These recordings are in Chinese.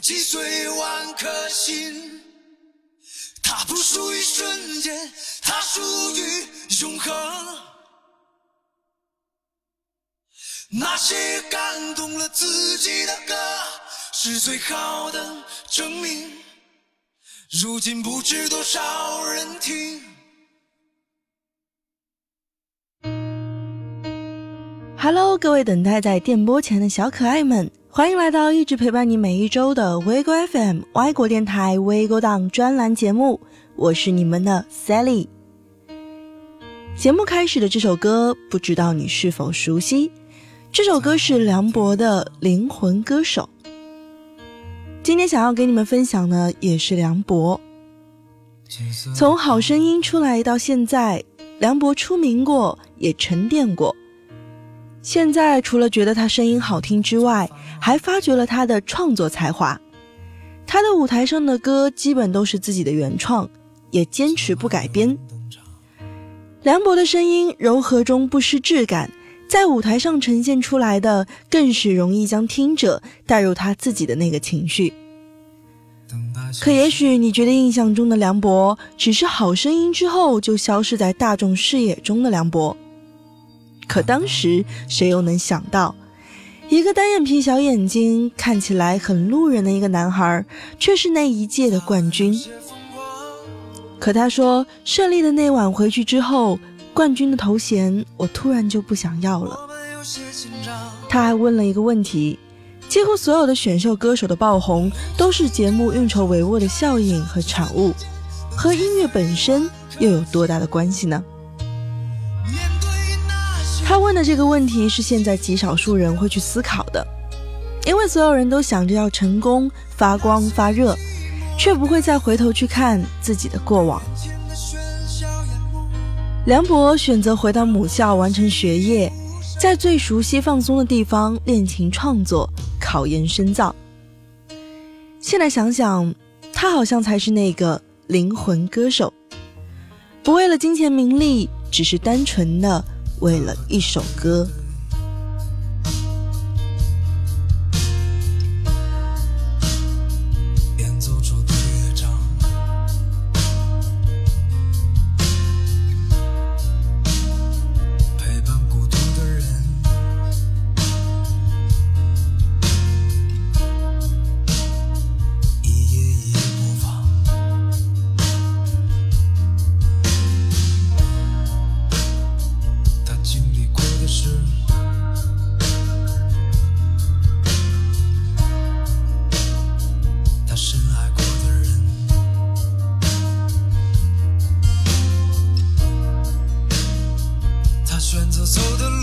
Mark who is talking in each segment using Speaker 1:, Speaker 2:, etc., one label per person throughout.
Speaker 1: 击碎万颗心。它不属于瞬间，它属于永恒。那些感动了自己的歌，是最好的证明。如今不知多少人听。
Speaker 2: Hello，各位等待在电波前的小可爱们，欢迎来到一直陪伴你每一周的 Vigo FM 外国电台 Vigo 档专栏节目，我是你们的 Sally。节目开始的这首歌，不知道你是否熟悉？这首歌是梁博的《灵魂歌手》。今天想要给你们分享的也是梁博。从《好声音》出来到现在，梁博出名过，也沉淀过。现在除了觉得他声音好听之外，还发掘了他的创作才华。他的舞台上的歌基本都是自己的原创，也坚持不改编。梁博的声音柔和中不失质感。在舞台上呈现出来的，更是容易将听者带入他自己的那个情绪。可也许你觉得印象中的梁博，只是好声音之后就消失在大众视野中的梁博。可当时谁又能想到，一个单眼皮、小眼睛、看起来很路人的一个男孩，却是那一届的冠军。可他说，胜利的那晚回去之后。冠军的头衔，我突然就不想要了。他还问了一个问题：几乎所有的选秀歌手的爆红，都是节目运筹帷幄的效应和产物，和音乐本身又有多大的关系呢？他问的这个问题是现在极少数人会去思考的，因为所有人都想着要成功、发光发热，却不会再回头去看自己的过往。梁博选择回到母校完成学业，在最熟悉放松的地方练琴创作、考研深造。现在想想，他好像才是那个灵魂歌手，不为了金钱名利，只是单纯的为了一首歌。
Speaker 1: 选择走的
Speaker 2: 路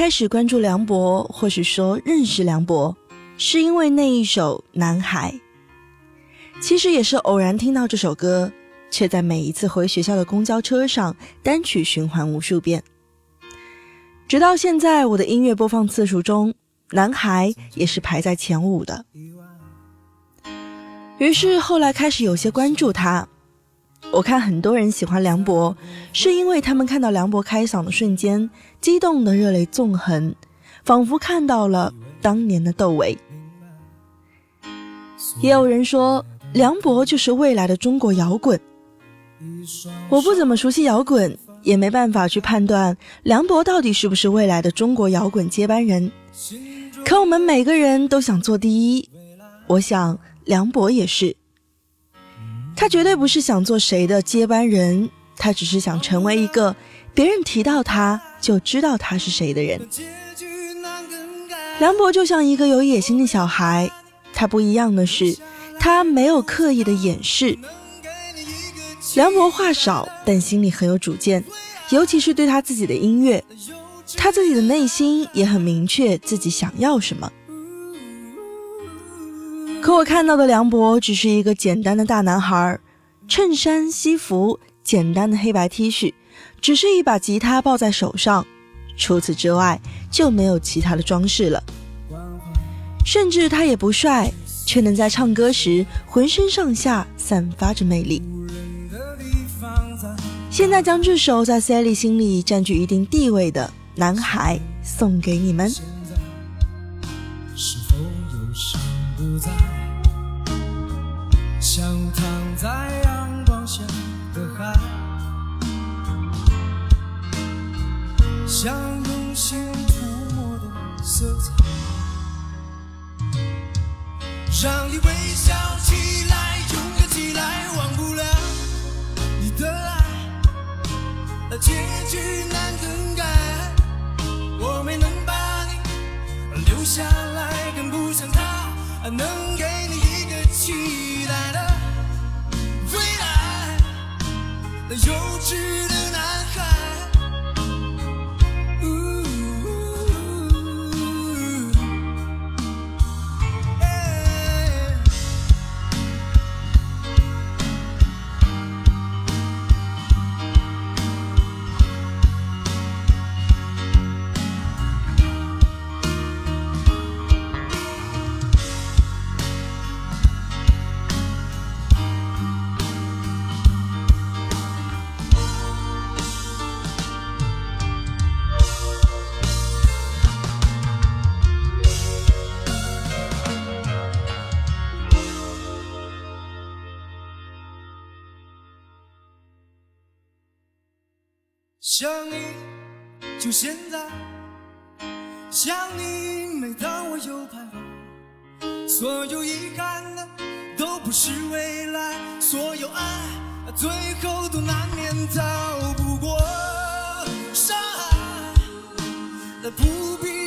Speaker 2: 开始关注梁博，或是说认识梁博，是因为那一首《男孩》。其实也是偶然听到这首歌，却在每一次回学校的公交车上单曲循环无数遍。直到现在，我的音乐播放次数中，《男孩》也是排在前五的。于是后来开始有些关注他。我看很多人喜欢梁博，是因为他们看到梁博开嗓的瞬间，激动的热泪纵横，仿佛看到了当年的窦唯。也有人说。梁博就是未来的中国摇滚。我不怎么熟悉摇滚，也没办法去判断梁博到底是不是未来的中国摇滚接班人。可我们每个人都想做第一，我想梁博也是。他绝对不是想做谁的接班人，他只是想成为一个别人提到他就知道他是谁的人。梁博就像一个有野心的小孩，他不一样的是。他没有刻意的掩饰。梁博话少，但心里很有主见，尤其是对他自己的音乐，他自己的内心也很明确自己想要什么。可我看到的梁博只是一个简单的大男孩，衬衫、西服，简单的黑白 T 恤，只是一把吉他抱在手上，除此之外就没有其他的装饰了。甚至他也不帅。却能在唱歌时浑身上下散发着魅力。现在将这首在 Sally 心里占据一定地位的《男孩》送给你们。
Speaker 1: 是否有心不在，像用心涂抹的色彩。让你微笑起来，勇敢起来，忘不了你的爱。那结局难更改，我没能把你留下来，更不上他能给你一个期待的未来。那幼稚的男孩。现在；想你，每当我又徘徊。所有遗憾的都不是未来，所有爱最后都难免逃不过伤害。不必。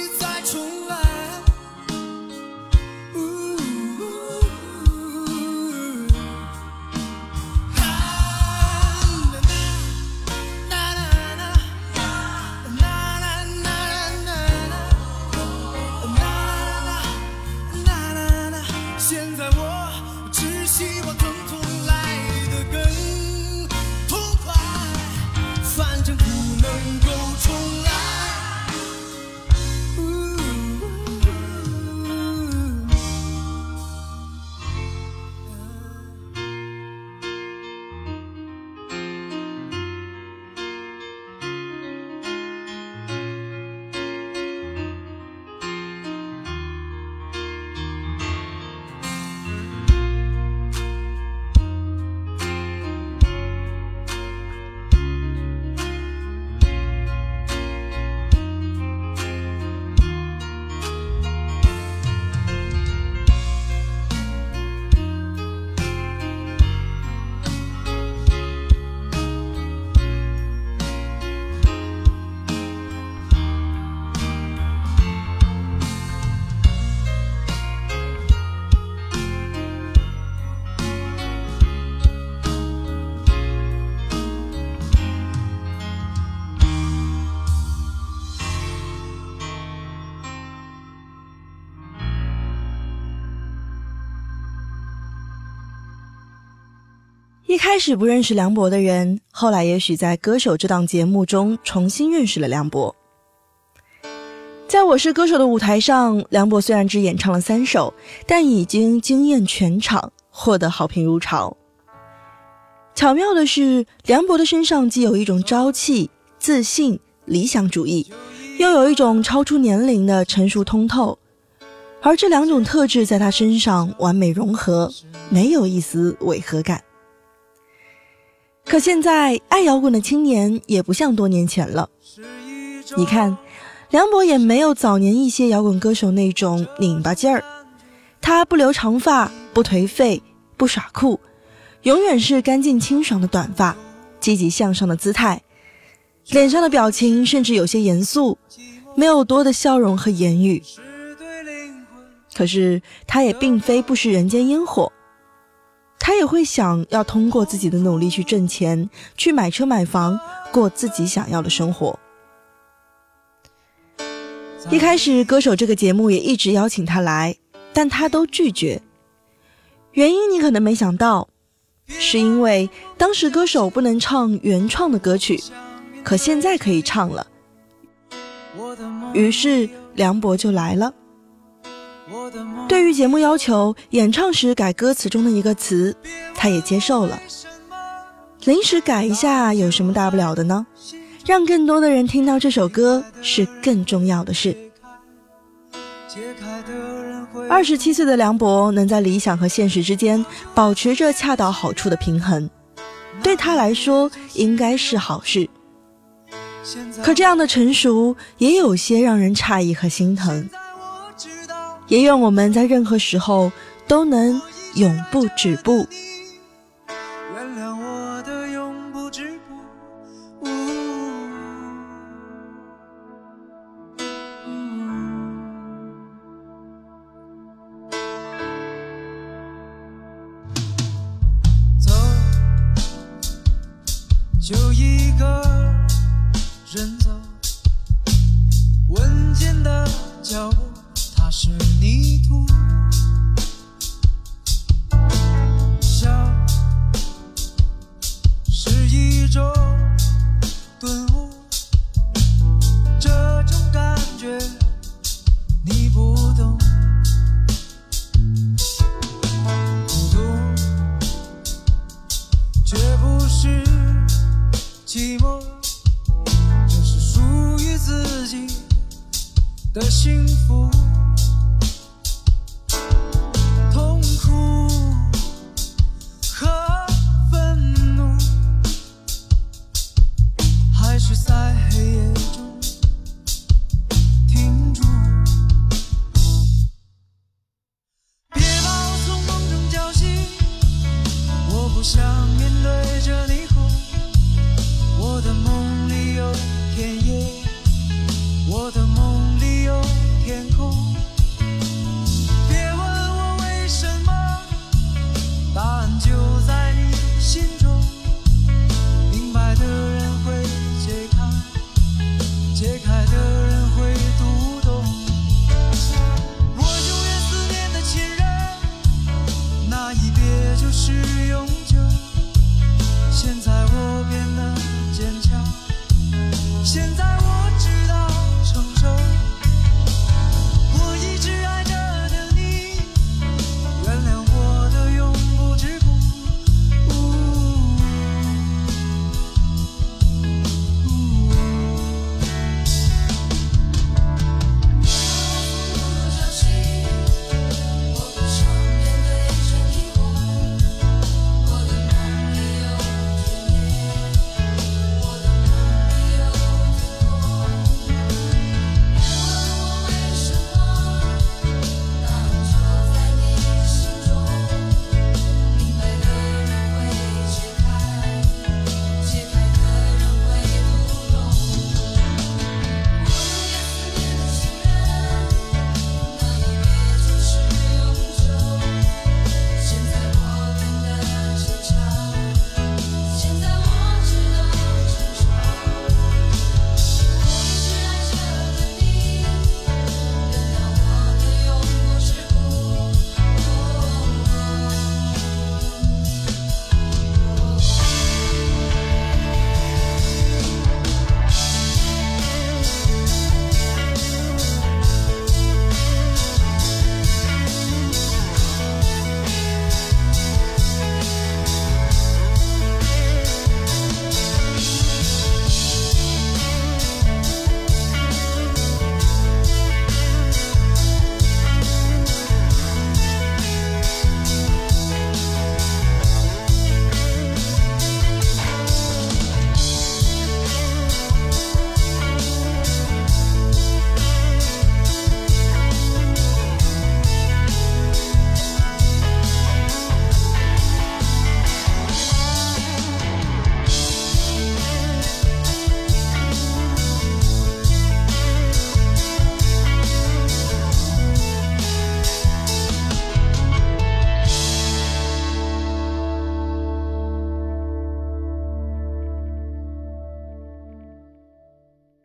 Speaker 2: 开始不认识梁博的人，后来也许在《歌手》这档节目中重新认识了梁博。在我是歌手的舞台上，梁博虽然只演唱了三首，但已经惊艳全场，获得好评如潮。巧妙的是，梁博的身上既有一种朝气、自信、理想主义，又有一种超出年龄的成熟通透，而这两种特质在他身上完美融合，没有一丝违和感。可现在，爱摇滚的青年也不像多年前了。你看。梁博也没有早年一些摇滚歌手那种拧巴劲儿，他不留长发，不颓废，不耍酷，永远是干净清爽的短发，积极向上的姿态，脸上的表情甚至有些严肃，没有多的笑容和言语。可是他也并非不食人间烟火，他也会想要通过自己的努力去挣钱，去买车买房，过自己想要的生活。一开始，歌手这个节目也一直邀请他来，但他都拒绝。原因你可能没想到，是因为当时歌手不能唱原创的歌曲，可现在可以唱了。于是梁博就来了。对于节目要求演唱时改歌词中的一个词，他也接受了。临时改一下有什么大不了的呢？让更多的人听到这首歌是更重要的事。二十七岁的梁博能在理想和现实之间保持着恰到好处的平衡，对他来说应该是好事。可这样的成熟也有些让人诧异和心疼。也愿我们在任何时候都能永不止步。
Speaker 1: 原谅我的永不止步。走就一个人走，稳健的脚步，是泥土。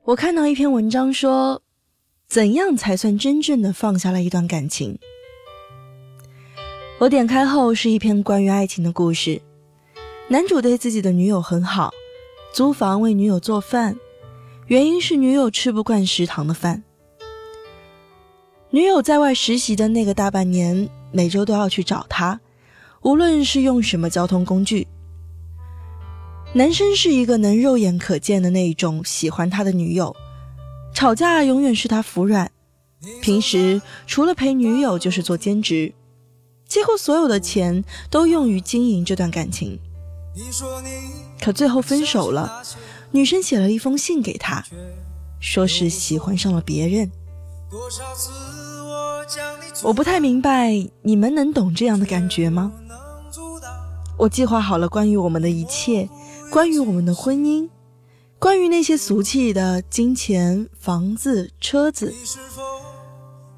Speaker 2: 我看到一篇文章说，怎样才算真正的放下了一段感情？我点开后是一篇关于爱情的故事，男主对自己的女友很好，租房为女友做饭，原因是女友吃不惯食堂的饭。女友在外实习的那个大半年，每周都要去找他，无论是用什么交通工具。男生是一个能肉眼可见的那一种喜欢他的女友，吵架永远是他服软。平时除了陪女友就是做兼职，几乎所有的钱都用于经营这段感情。可最后分手了，女生写了一封信给他，说是喜欢上了别人。我不太明白你们能懂这样的感觉吗？我计划好了关于我们的一切。关于我们的婚姻，关于那些俗气的金钱、房子、车子，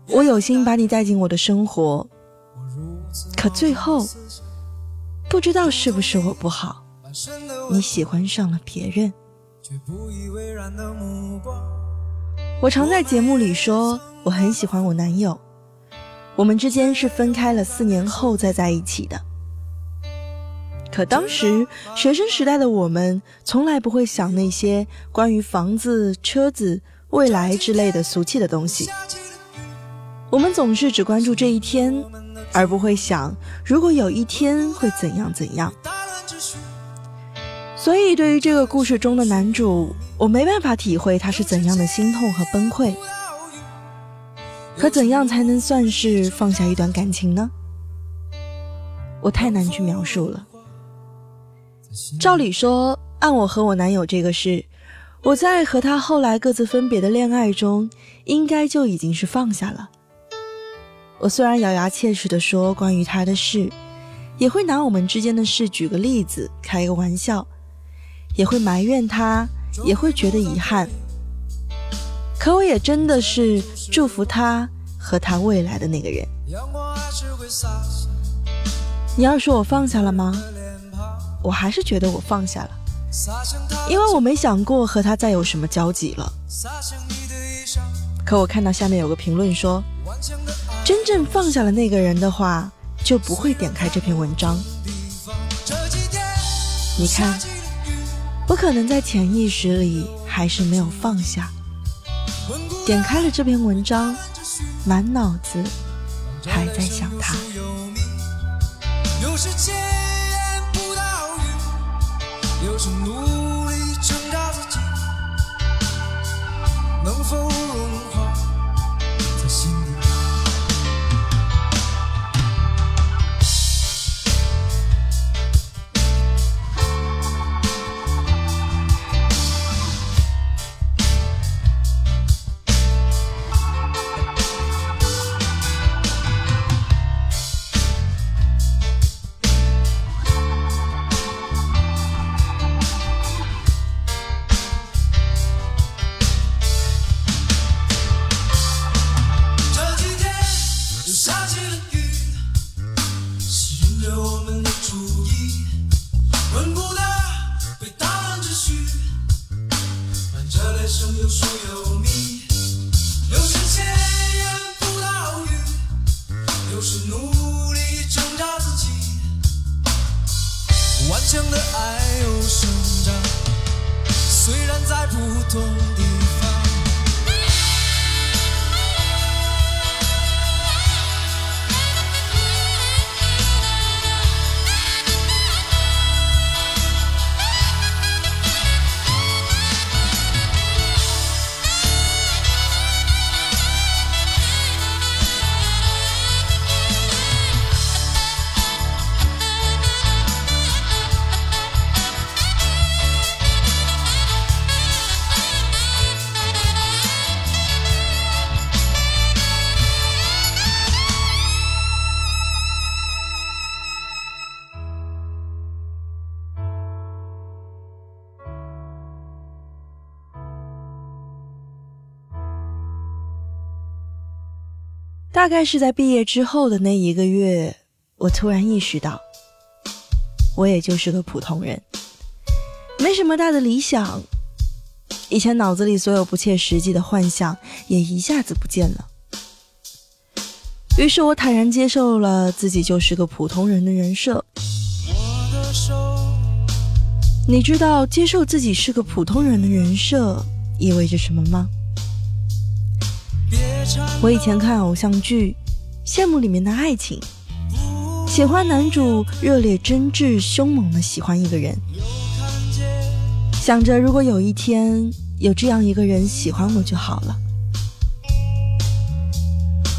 Speaker 2: 我有心把你带进我的生活，可最后不知道是不是我不好，你喜欢上了别人。我常在节目里说我很喜欢我男友，我们之间是分开了四年后再在一起的。可当时学生时代的我们，从来不会想那些关于房子、车子、未来之类的俗气的东西。我们总是只关注这一天，而不会想如果有一天会怎样怎样。所以，对于这个故事中的男主，我没办法体会他是怎样的心痛和崩溃。可怎样才能算是放下一段感情呢？我太难去描述了。照理说，按我和我男友这个事，我在和他后来各自分别的恋爱中，应该就已经是放下了。我虽然咬牙切齿地说关于他的事，也会拿我们之间的事举个例子，开个玩笑，也会埋怨他，也会觉得遗憾。可我也真的是祝福他和他未来的那个人。你要说我放下了吗？我还是觉得我放下了，因为我没想过和他再有什么交集了。可我看到下面有个评论说，真正放下了那个人的话，就不会点开这篇文章。你看，我可能在潜意识里还是没有放下，点开了这篇文章，满脑子还在想大概是在毕业之后的那一个月，我突然意识到，我也就是个普通人，没什么大的理想，以前脑子里所有不切实际的幻想也一下子不见了。于是我坦然接受了自己就是个普通人的人设。你知道接受自己是个普通人的人设意味着什么吗？我以前看偶像剧，羡慕里面的爱情，喜欢男主热烈、真挚、凶猛的喜欢一个人，想着如果有一天有这样一个人喜欢我就好了。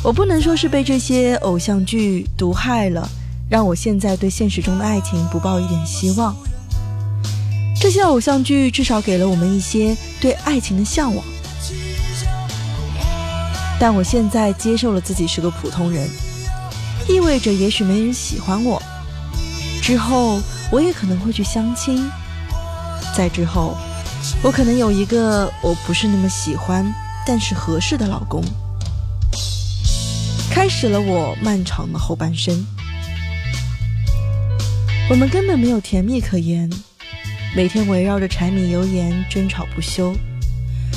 Speaker 2: 我不能说是被这些偶像剧毒害了，让我现在对现实中的爱情不抱一点希望。这些偶像剧至少给了我们一些对爱情的向往，但我现在接受了自己是个普通人，意味着也许没人喜欢我。之后我也可能会去相亲，在之后我可能有一个我不是那么喜欢但是合适的老公，开始了我漫长的后半生。我们根本没有甜蜜可言。每天围绕着柴米油盐争吵不休，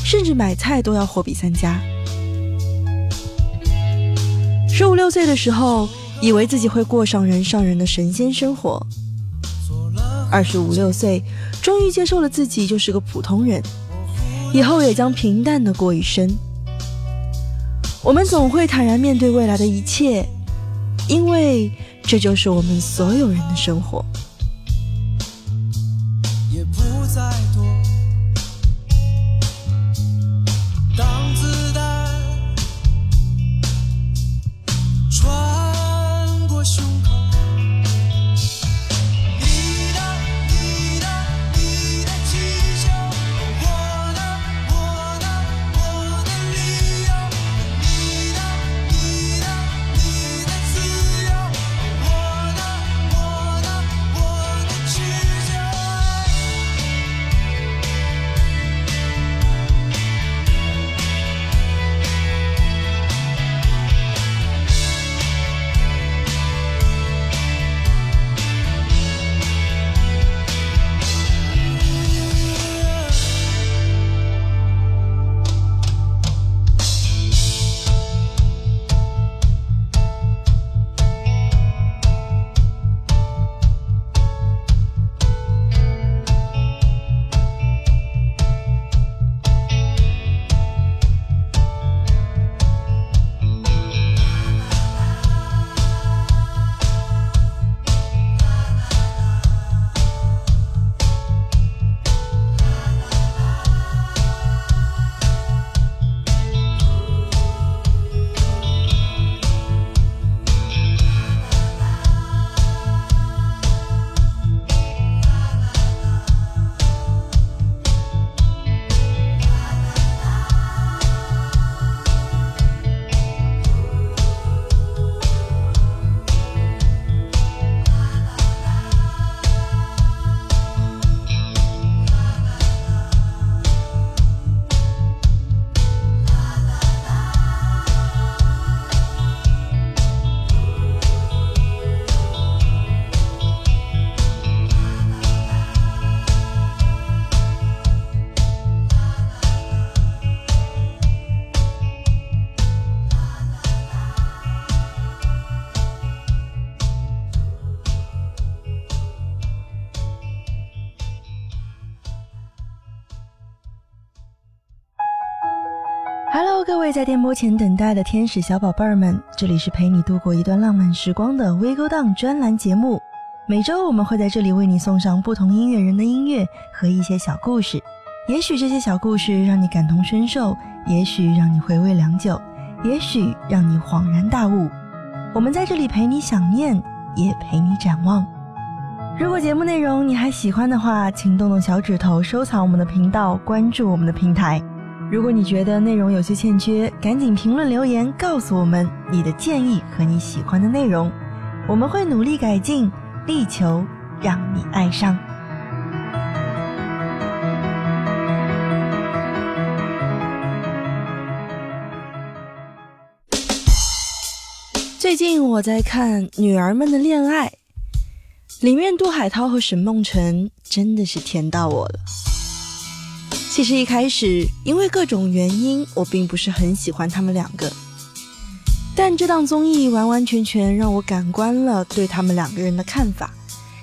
Speaker 2: 甚至买菜都要货比三家。十五六岁的时候，以为自己会过上人上人的神仙生活；二十五六岁，终于接受了自己就是个普通人，以后也将平淡的过一生。我们总会坦然面对未来的一切，因为这就是我们所有人的生活。Hello，各位在电波前等待的天使小宝贝儿们，这里是陪你度过一段浪漫时光的微勾当专栏节目。每周我们会在这里为你送上不同音乐人的音乐和一些小故事。也许这些小故事让你感同身受，也许让你回味良久，也许让你恍然大悟。我们在这里陪你想念，也陪你展望。如果节目内容你还喜欢的话，请动动小指头收藏我们的频道，关注我们的平台。如果你觉得内容有些欠缺，赶紧评论留言告诉我们你的建议和你喜欢的内容，我们会努力改进，力求让你爱上。最近我在看《女儿们的恋爱》，里面杜海涛和沈梦辰真的是甜到我了。其实一开始因为各种原因，我并不是很喜欢他们两个。但这档综艺完完全全让我改观了对他们两个人的看法，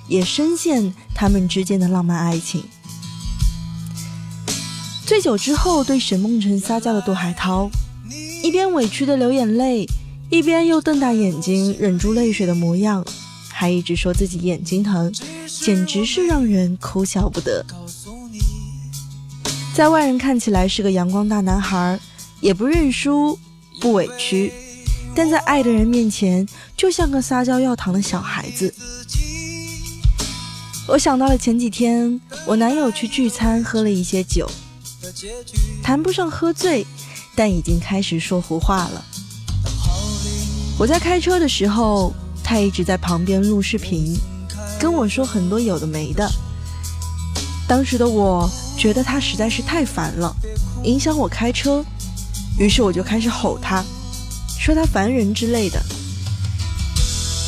Speaker 2: 也深陷他们之间的浪漫爱情。醉酒之后对沈梦辰撒娇的杜海涛，一边委屈的流眼泪，一边又瞪大眼睛忍住泪水的模样，还一直说自己眼睛疼，简直是让人哭笑不得。在外人看起来是个阳光大男孩，也不认输，不委屈。但在爱的人面前，就像个撒娇要糖的小孩子。我想到了前几天，我男友去聚餐，喝了一些酒，谈不上喝醉，但已经开始说胡话了。我在开车的时候，他一直在旁边录视频，跟我说很多有的没的。当时的我觉得他实在是太烦了，影响我开车，于是我就开始吼他。说他烦人之类的，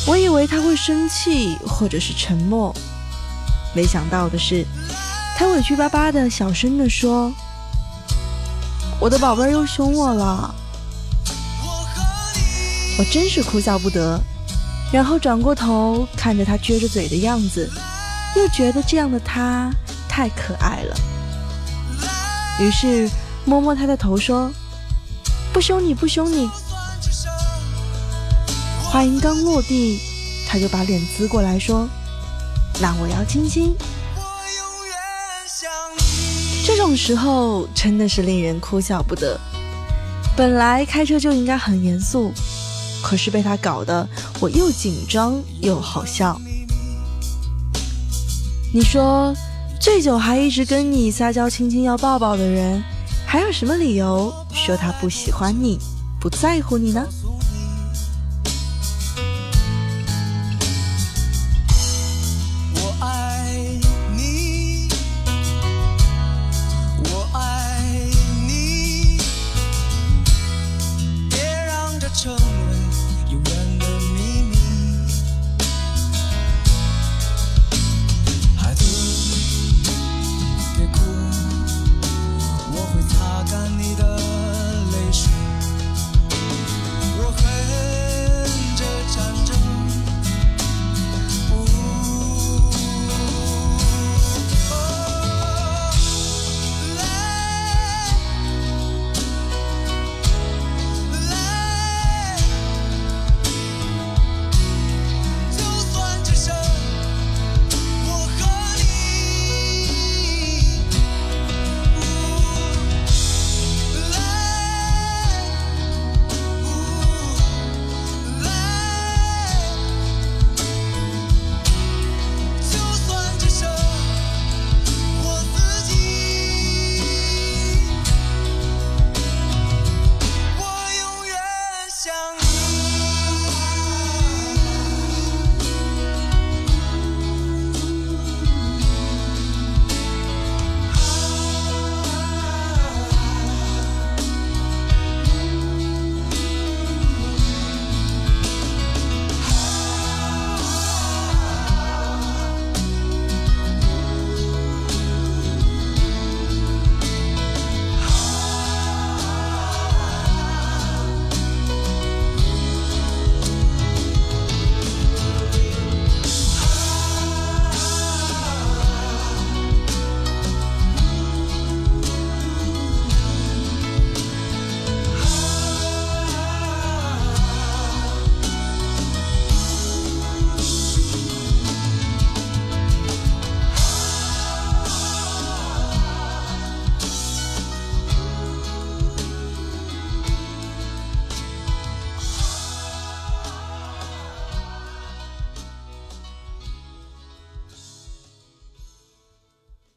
Speaker 2: 我以为他会生气或者是沉默，没想到的是，他委屈巴巴的小声的说：“我的宝贝又凶我了。”我真是哭笑不得，然后转过头看着他撅着嘴的样子，又觉得这样的他太可爱了，于是摸摸他的头说：“不凶你，不凶你。”话音刚落地，他就把脸呲过来说：“那我要亲亲。”这种时候真的是令人哭笑不得。本来开车就应该很严肃，可是被他搞得我又紧张又好笑。你说，醉酒还一直跟你撒娇、亲亲、要抱抱的人，还有什么理由说他不喜欢你、不在乎你呢？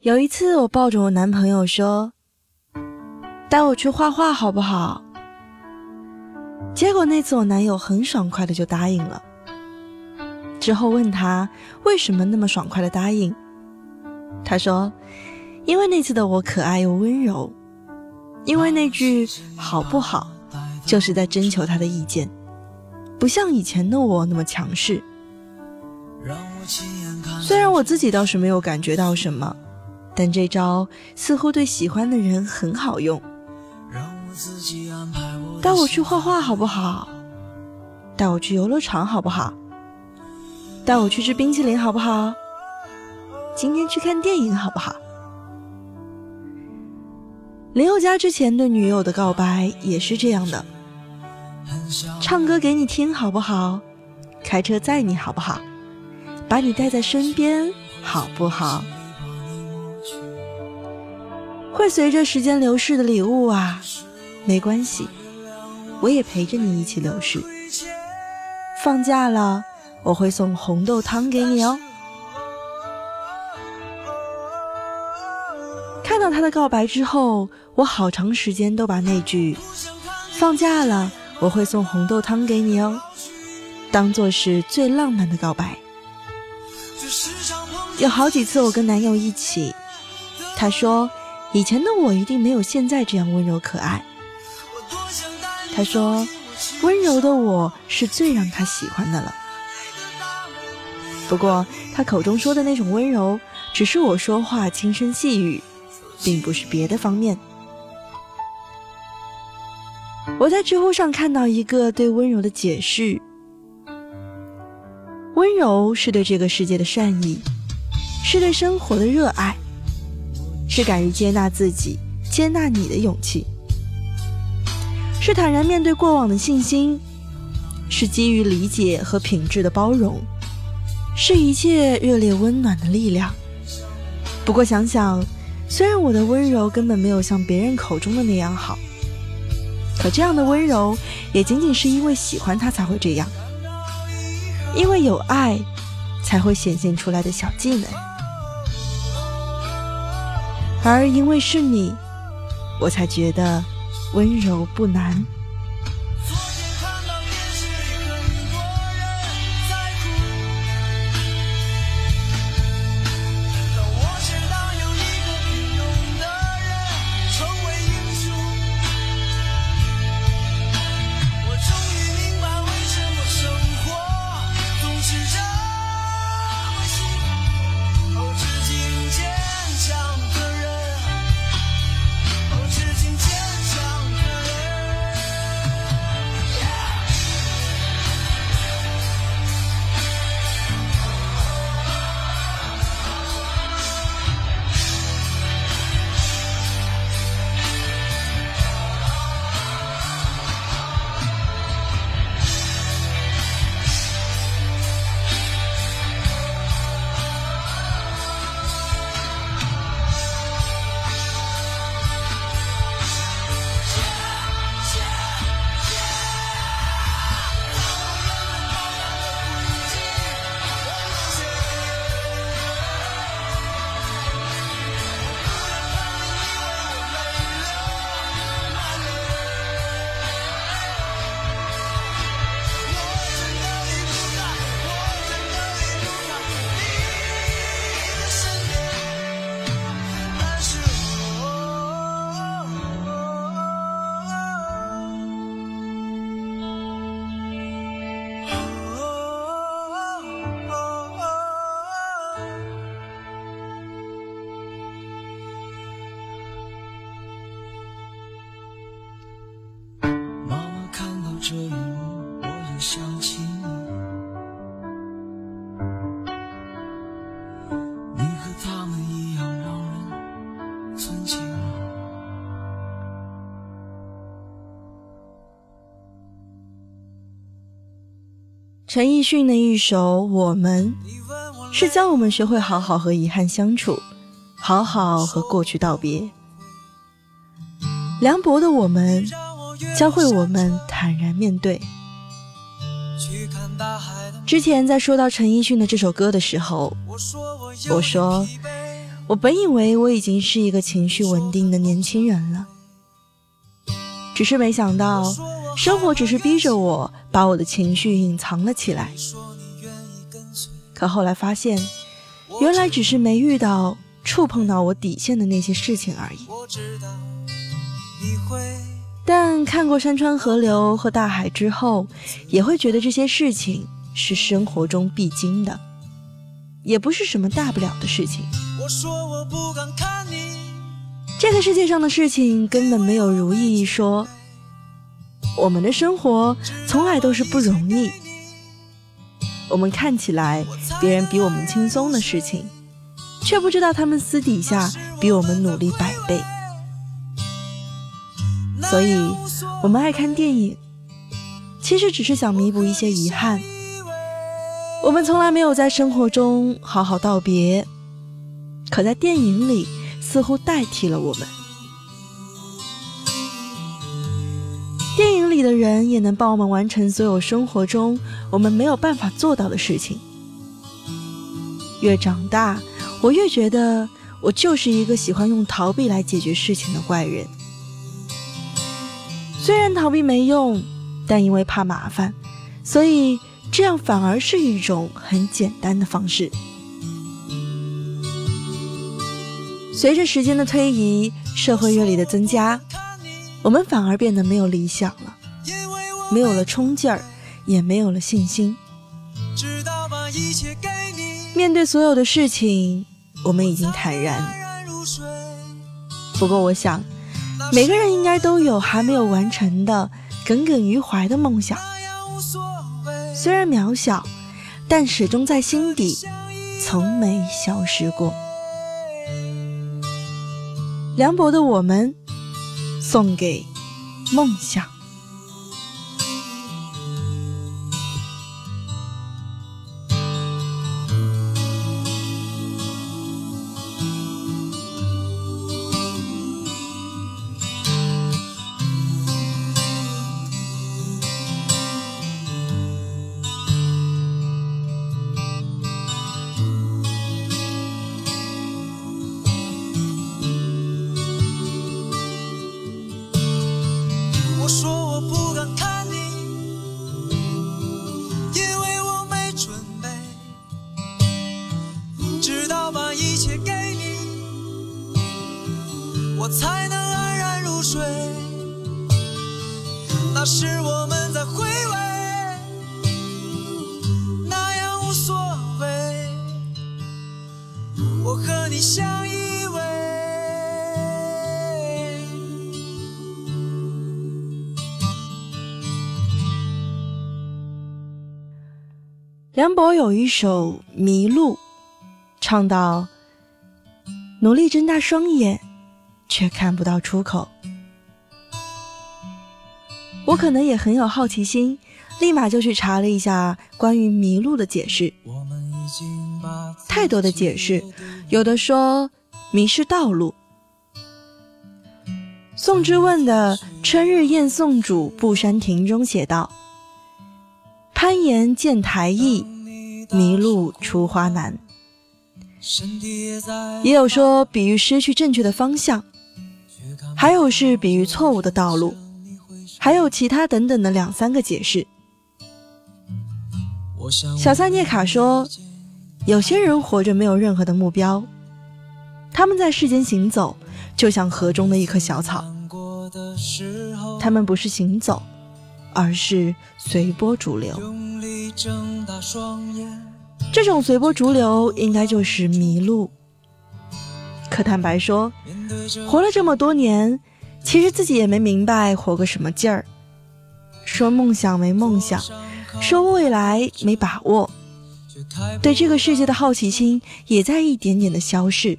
Speaker 2: 有一次，我抱着我男朋友说：“带我去画画好不好？”结果那次我男友很爽快的就答应了。之后问他为什么那么爽快的答应，他说：“因为那次的我可爱又温柔，因为那句好不好，就是在征求他的意见，不像以前的我那么强势。虽然我自己倒是没有感觉到什么。”但这招似乎对喜欢的人很好用。带我去画画好不好？带我去游乐场好不好？带我去吃冰淇淋好不好？今天去看电影好不好？林宥嘉之前对女友的告白也是这样的：唱歌给你听好不好？开车载你好不好？把你带在身边好不好？会随着时间流逝的礼物啊，没关系，我也陪着你一起流逝。放假了，我会送红豆汤给你哦。看到他的告白之后，我好长时间都把那句“放假了，我会送红豆汤给你哦”当做是最浪漫的告白。有好几次我跟男友一起，他说。以前的我一定没有现在这样温柔可爱。他说，温柔的我是最让他喜欢的了。不过他口中说的那种温柔，只是我说话轻声细语，并不是别的方面。我在知乎上看到一个对温柔的解释：温柔是对这个世界的善意，是对生活的热爱。是敢于接纳自己、接纳你的勇气，是坦然面对过往的信心，是基于理解和品质的包容，是一切热烈温暖的力量。不过想想，虽然我的温柔根本没有像别人口中的那样好，可这样的温柔也仅仅是因为喜欢他才会这样，因为有爱才会显现出来的小技能。而因为是你，我才觉得温柔不难。陈奕迅的一首《我们》，是教我们学会好好和遗憾相处，好好和过去道别。梁博的《我们》，教会我们坦然面对。之前在说到陈奕迅的这首歌的时候，我说，我本以为我已经是一个情绪稳定的年轻人了，只是没想到。生活只是逼着我把我的情绪隐藏了起来，可后来发现，原来只是没遇到触碰到我底线的那些事情而已。但看过山川河流和大海之后，也会觉得这些事情是生活中必经的，也不是什么大不了的事情。这个世界上的事情根本没有如意一说，我们的生活从来都是不容易。我们看起来别人比我们轻松的事情，却不知道他们私底下比我们努力百倍。所以，我们爱看电影，其实只是想弥补一些遗憾。我们从来没有在生活中好好道别，可在电影里。似乎代替了我们。里的人也能帮我们完成所有生活中我们没有办法做到的事情。越长大，我越觉得我就是一个喜欢用逃避来解决事情的怪人。虽然逃避没用，但因为怕麻烦，所以这样反而是一种很简单的方式。随着时间的推移，社会阅历的增加，我们反而变得没有理想了，没有了冲劲儿，也没有了信心。面对所有的事情，我们已经坦然。不过，我想，每个人应该都有还没有完成的、耿耿于怀的梦想。虽然渺小，但始终在心底，从没消失过。凉薄的我们，送给梦想。梁博有一首《迷路》，唱到：“努力睁大双眼，却看不到出口。”我可能也很有好奇心，立马就去查了一下关于迷路的解释。太多的解释，有的说迷失道路。宋之问的《春日宴宋主布山亭》中写道。攀岩见台易，迷路出花难。也有说比喻失去正确的方向，还有是比喻错误的道路，还有其他等等的两三个解释。小塞涅卡说，有些人活着没有任何的目标，他们在世间行走，就像河中的一棵小草，他们不是行走。而是随波逐流，这种随波逐流应该就是迷路。可坦白说，活了这么多年，其实自己也没明白活个什么劲儿。说梦想没梦想，说未来没把握，对这个世界的好奇心也在一点点的消逝。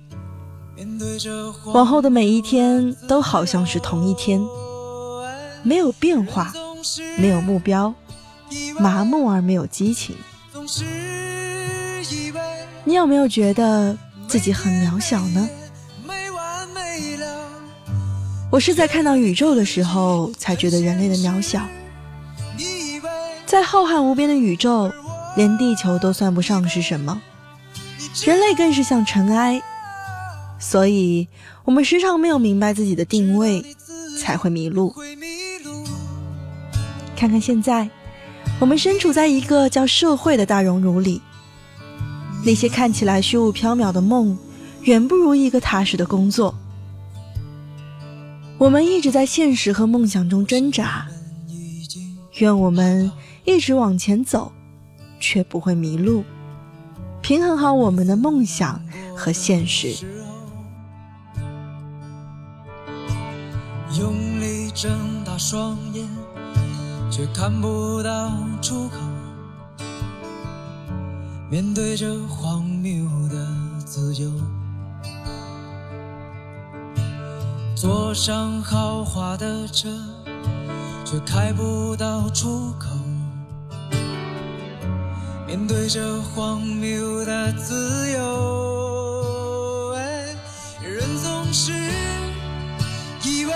Speaker 2: 往后的每一天都好像是同一天，没有变化。没有目标，麻木而没有激情。你有没有觉得自己很渺小呢？我是在看到宇宙的时候，才觉得人类的渺小。在浩瀚无边的宇宙，连地球都算不上是什么，人类更是像尘埃。所以，我们时常没有明白自己的定位，才会迷路。看看现在，我们身处在一个叫社会的大熔炉里。那些看起来虚无缥缈的梦，远不如一个踏实的工作。我们一直在现实和梦想中挣扎，愿我们一直往前走，却不会迷路，平衡好我们的梦想和现实。
Speaker 1: 用力睁大双眼，却看不到出口。面对着荒谬的自由，坐上豪华的车，却开不到出口。面对着荒谬的自由，人总是以为，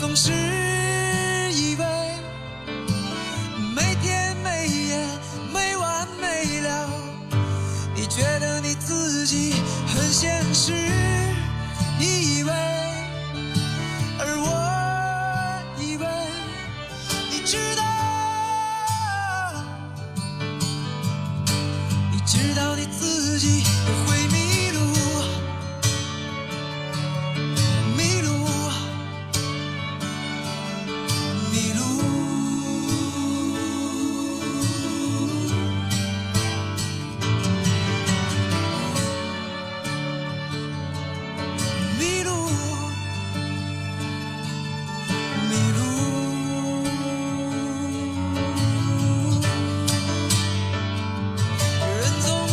Speaker 1: 总是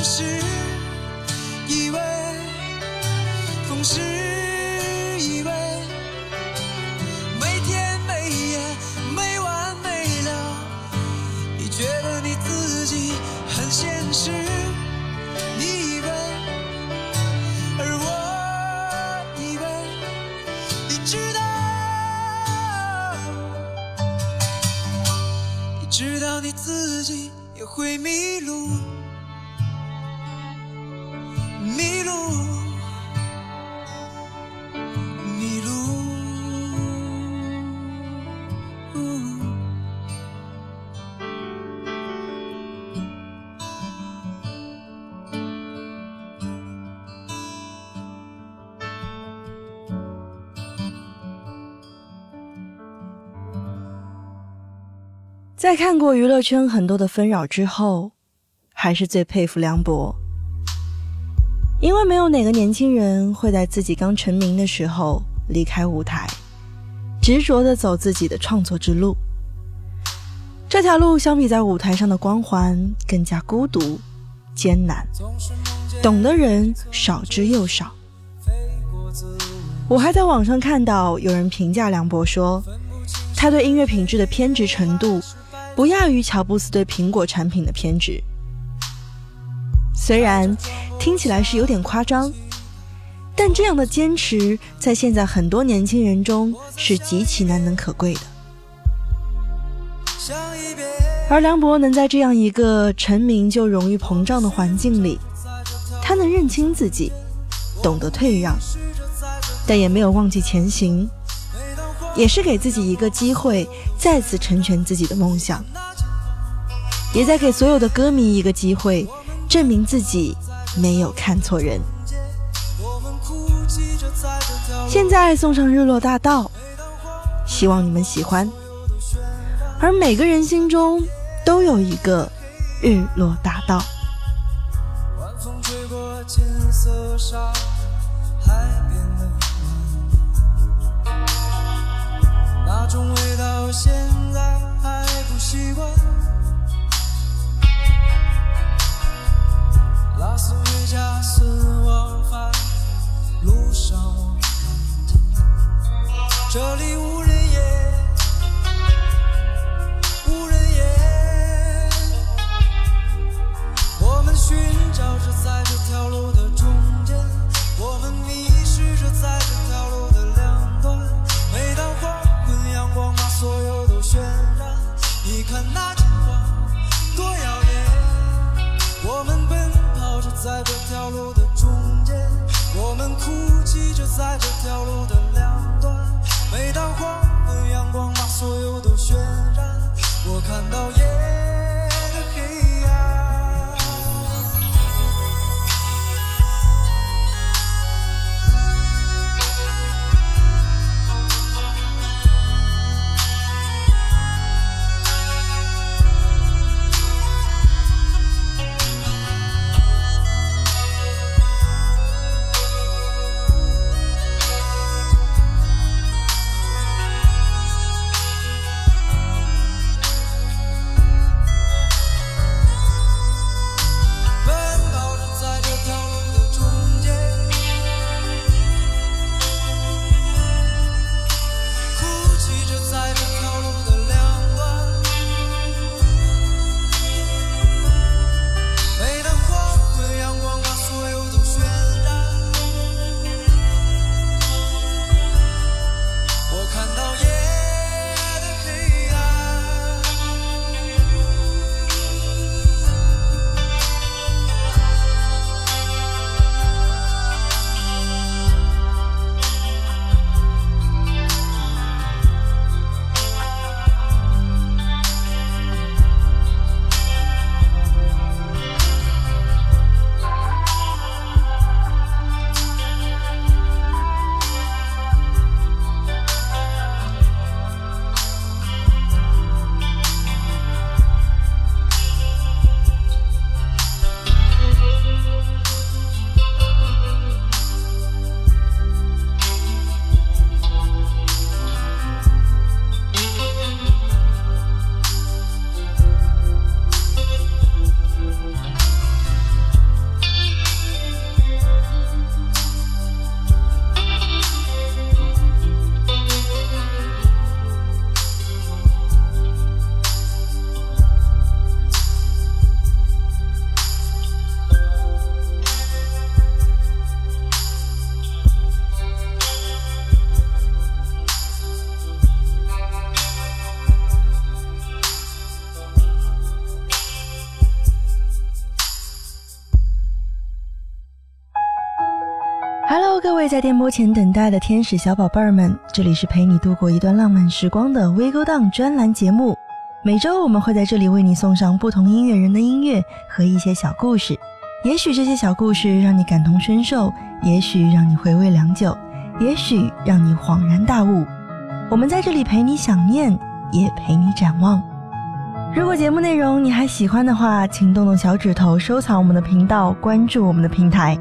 Speaker 1: 是
Speaker 2: 在看过娱乐圈很多的纷扰之后，还是最佩服梁博，因为没有哪个年轻人会在自己刚成名的时候离开舞台，执着的走自己的创作之路。这条路相比在舞台上的光环更加孤独、艰难，懂的人少之又少。我还在网上看到有人评价梁博说，他对音乐品质的偏执程度。不亚于乔布斯对苹果产品的偏执，虽然听起来是有点夸张，但这样的坚持在现在很多年轻人中是极其难能可贵的。而梁博能在这样一个成名就容易膨胀的环境里，他能认清自己，懂得退让，但也没有忘记前行。也是给自己一个机会，再次成全自己的梦想，也在给所有的歌迷一个机会，证明自己没有看错人。现在送上《日落大道》，希望你们喜欢。而每个人心中都有一个日落大道。
Speaker 1: 晚风吹过金色沙种味道，现在还不习惯。拉斯维加斯往返路上，我看见这里无人烟，无人烟。我们寻找着在在这条路的中间，我们哭泣着在这条路的两端。每当黄昏，阳光把所有都渲染，我看到夜
Speaker 2: 在电波前等待的天使小宝贝儿们，这里是陪你度过一段浪漫时光的微勾当专栏节目。每周我们会在这里为你送上不同音乐人的音乐和一些小故事，也许这些小故事让你感同身受，也许让你回味良久，也许让你恍然大悟。我们在这里陪你想念，也陪你展望。如果节目内容你还喜欢的话，请动动小指头收藏我们的频道，关注我们的平台。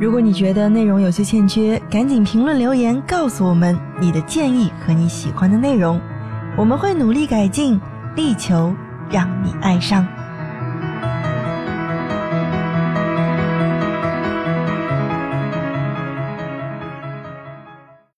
Speaker 2: 如果你觉得内容有些欠缺，赶紧评论留言告诉我们你的建议和你喜欢的内容，我们会努力改进，力求让你爱上。